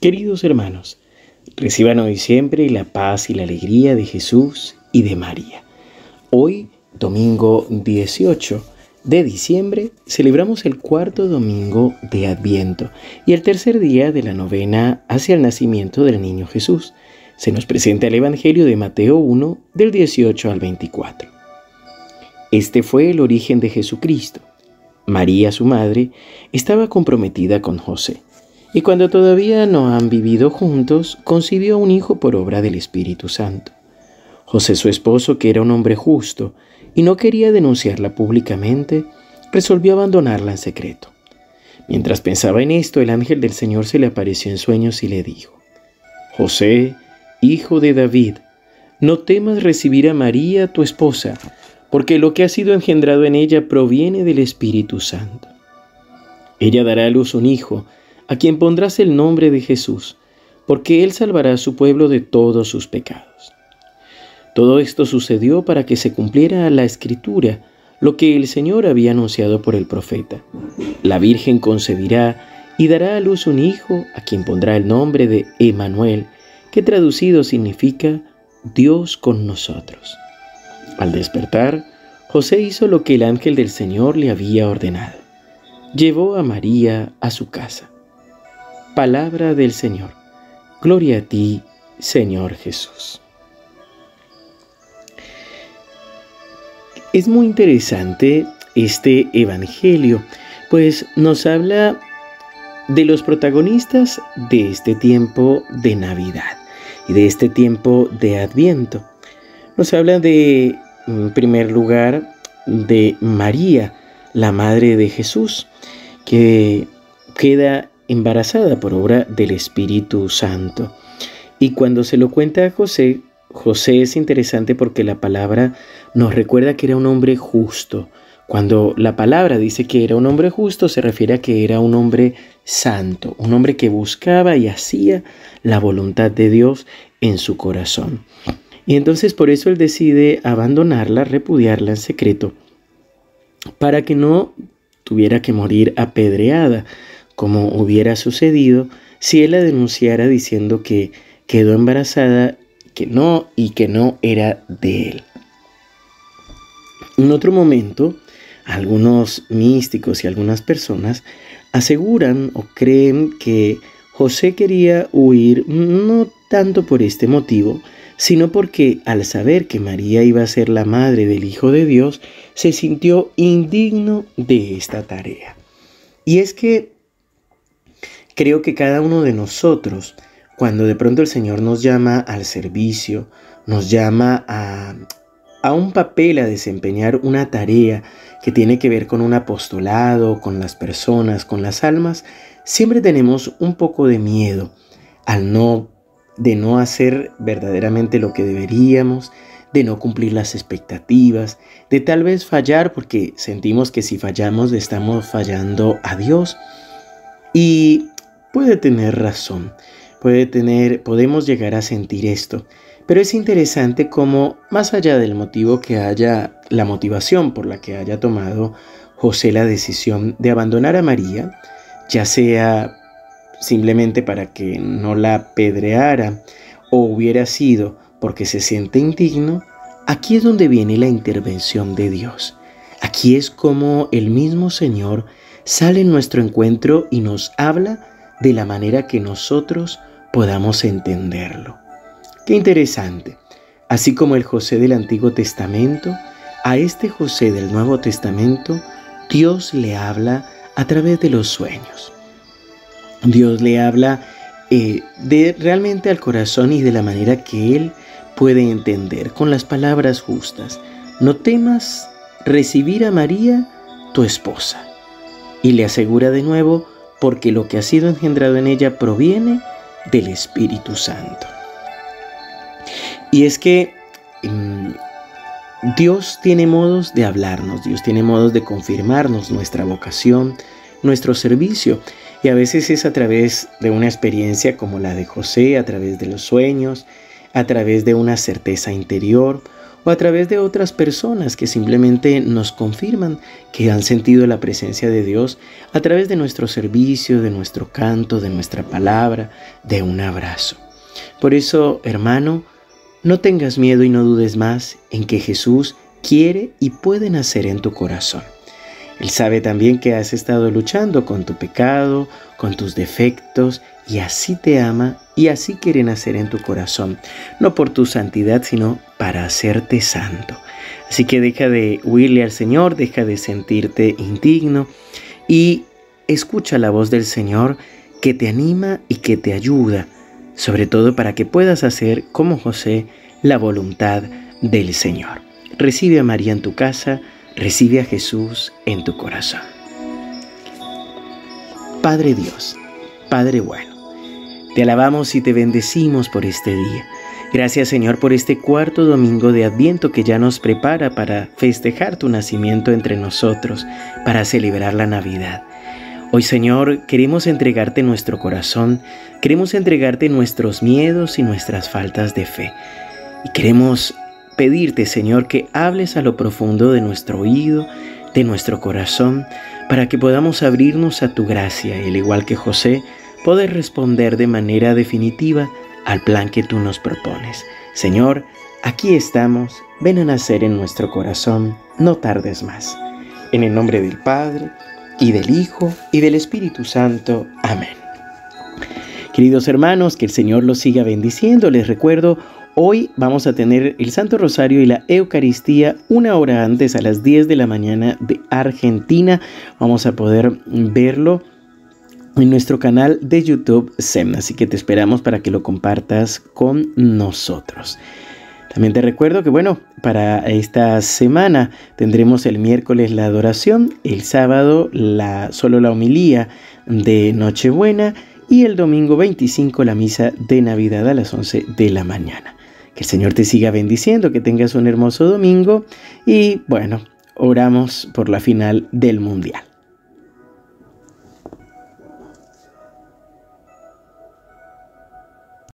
Queridos hermanos, reciban hoy siempre la paz y la alegría de Jesús y de María. Hoy, domingo 18 de diciembre, celebramos el cuarto domingo de Adviento y el tercer día de la novena hacia el nacimiento del niño Jesús. Se nos presenta el Evangelio de Mateo 1 del 18 al 24. Este fue el origen de Jesucristo. María, su madre, estaba comprometida con José y cuando todavía no han vivido juntos, concibió un hijo por obra del Espíritu Santo. José, su esposo, que era un hombre justo y no quería denunciarla públicamente, resolvió abandonarla en secreto. Mientras pensaba en esto, el ángel del Señor se le apareció en sueños y le dijo, José, hijo de David, no temas recibir a María, tu esposa, porque lo que ha sido engendrado en ella proviene del Espíritu Santo. Ella dará a luz un hijo, a quien pondrás el nombre de Jesús, porque Él salvará a su pueblo de todos sus pecados. Todo esto sucedió para que se cumpliera la escritura, lo que el Señor había anunciado por el profeta. La Virgen concebirá y dará a luz un hijo, a quien pondrá el nombre de Emanuel, que traducido significa Dios con nosotros. Al despertar, José hizo lo que el ángel del Señor le había ordenado. Llevó a María a su casa. Palabra del Señor. Gloria a ti, Señor Jesús. Es muy interesante este Evangelio, pues nos habla de los protagonistas de este tiempo de Navidad y de este tiempo de Adviento. Nos habla de, en primer lugar, de María, la madre de Jesús, que queda embarazada por obra del Espíritu Santo. Y cuando se lo cuenta a José, José es interesante porque la palabra nos recuerda que era un hombre justo. Cuando la palabra dice que era un hombre justo, se refiere a que era un hombre santo, un hombre que buscaba y hacía la voluntad de Dios en su corazón. Y entonces por eso él decide abandonarla, repudiarla en secreto, para que no tuviera que morir apedreada, como hubiera sucedido si él la denunciara diciendo que quedó embarazada, que no y que no era de él. En otro momento, algunos místicos y algunas personas aseguran o creen que José quería huir no tanto por este motivo, sino porque al saber que María iba a ser la madre del Hijo de Dios, se sintió indigno de esta tarea. Y es que Creo que cada uno de nosotros, cuando de pronto el Señor nos llama al servicio, nos llama a, a un papel, a desempeñar una tarea que tiene que ver con un apostolado, con las personas, con las almas, siempre tenemos un poco de miedo al no de no hacer verdaderamente lo que deberíamos, de no cumplir las expectativas, de tal vez fallar porque sentimos que si fallamos estamos fallando a Dios. Y puede tener razón, puede tener, podemos llegar a sentir esto, pero es interesante cómo, más allá del motivo que haya, la motivación por la que haya tomado José la decisión de abandonar a María, ya sea simplemente para que no la apedreara o hubiera sido porque se siente indigno, aquí es donde viene la intervención de Dios. Aquí es como el mismo Señor sale en nuestro encuentro y nos habla de la manera que nosotros podamos entenderlo. Qué interesante. Así como el José del Antiguo Testamento, a este José del Nuevo Testamento, Dios le habla a través de los sueños. Dios le habla eh, de realmente al corazón y de la manera que Él puede entender, con las palabras justas. No temas recibir a María, tu esposa. Y le asegura de nuevo, porque lo que ha sido engendrado en ella proviene del Espíritu Santo. Y es que mm, Dios tiene modos de hablarnos, Dios tiene modos de confirmarnos nuestra vocación, nuestro servicio. Y a veces es a través de una experiencia como la de José, a través de los sueños, a través de una certeza interior o a través de otras personas que simplemente nos confirman que han sentido la presencia de Dios a través de nuestro servicio, de nuestro canto, de nuestra palabra, de un abrazo. Por eso, hermano, no tengas miedo y no dudes más en que Jesús quiere y puede nacer en tu corazón. Él sabe también que has estado luchando con tu pecado, con tus defectos, y así te ama y así quiere nacer en tu corazón, no por tu santidad, sino para hacerte santo. Así que deja de huirle al Señor, deja de sentirte indigno y escucha la voz del Señor que te anima y que te ayuda, sobre todo para que puedas hacer como José la voluntad del Señor. Recibe a María en tu casa, Recibe a Jesús en tu corazón. Padre Dios, Padre bueno, te alabamos y te bendecimos por este día. Gracias Señor por este cuarto domingo de Adviento que ya nos prepara para festejar tu nacimiento entre nosotros, para celebrar la Navidad. Hoy Señor queremos entregarte nuestro corazón, queremos entregarte nuestros miedos y nuestras faltas de fe. Y queremos pedirte, Señor, que hables a lo profundo de nuestro oído, de nuestro corazón, para que podamos abrirnos a tu gracia al igual que José, poder responder de manera definitiva al plan que tú nos propones. Señor, aquí estamos, ven a nacer en nuestro corazón, no tardes más. En el nombre del Padre, y del Hijo, y del Espíritu Santo. Amén. Queridos hermanos, que el Señor los siga bendiciendo. Les recuerdo Hoy vamos a tener el Santo Rosario y la Eucaristía una hora antes, a las 10 de la mañana de Argentina. Vamos a poder verlo en nuestro canal de YouTube SEM, así que te esperamos para que lo compartas con nosotros. También te recuerdo que bueno, para esta semana tendremos el miércoles la adoración, el sábado la, solo la homilía de Nochebuena y el domingo 25 la misa de Navidad a las 11 de la mañana. Que el Señor te siga bendiciendo, que tengas un hermoso domingo y bueno, oramos por la final del Mundial.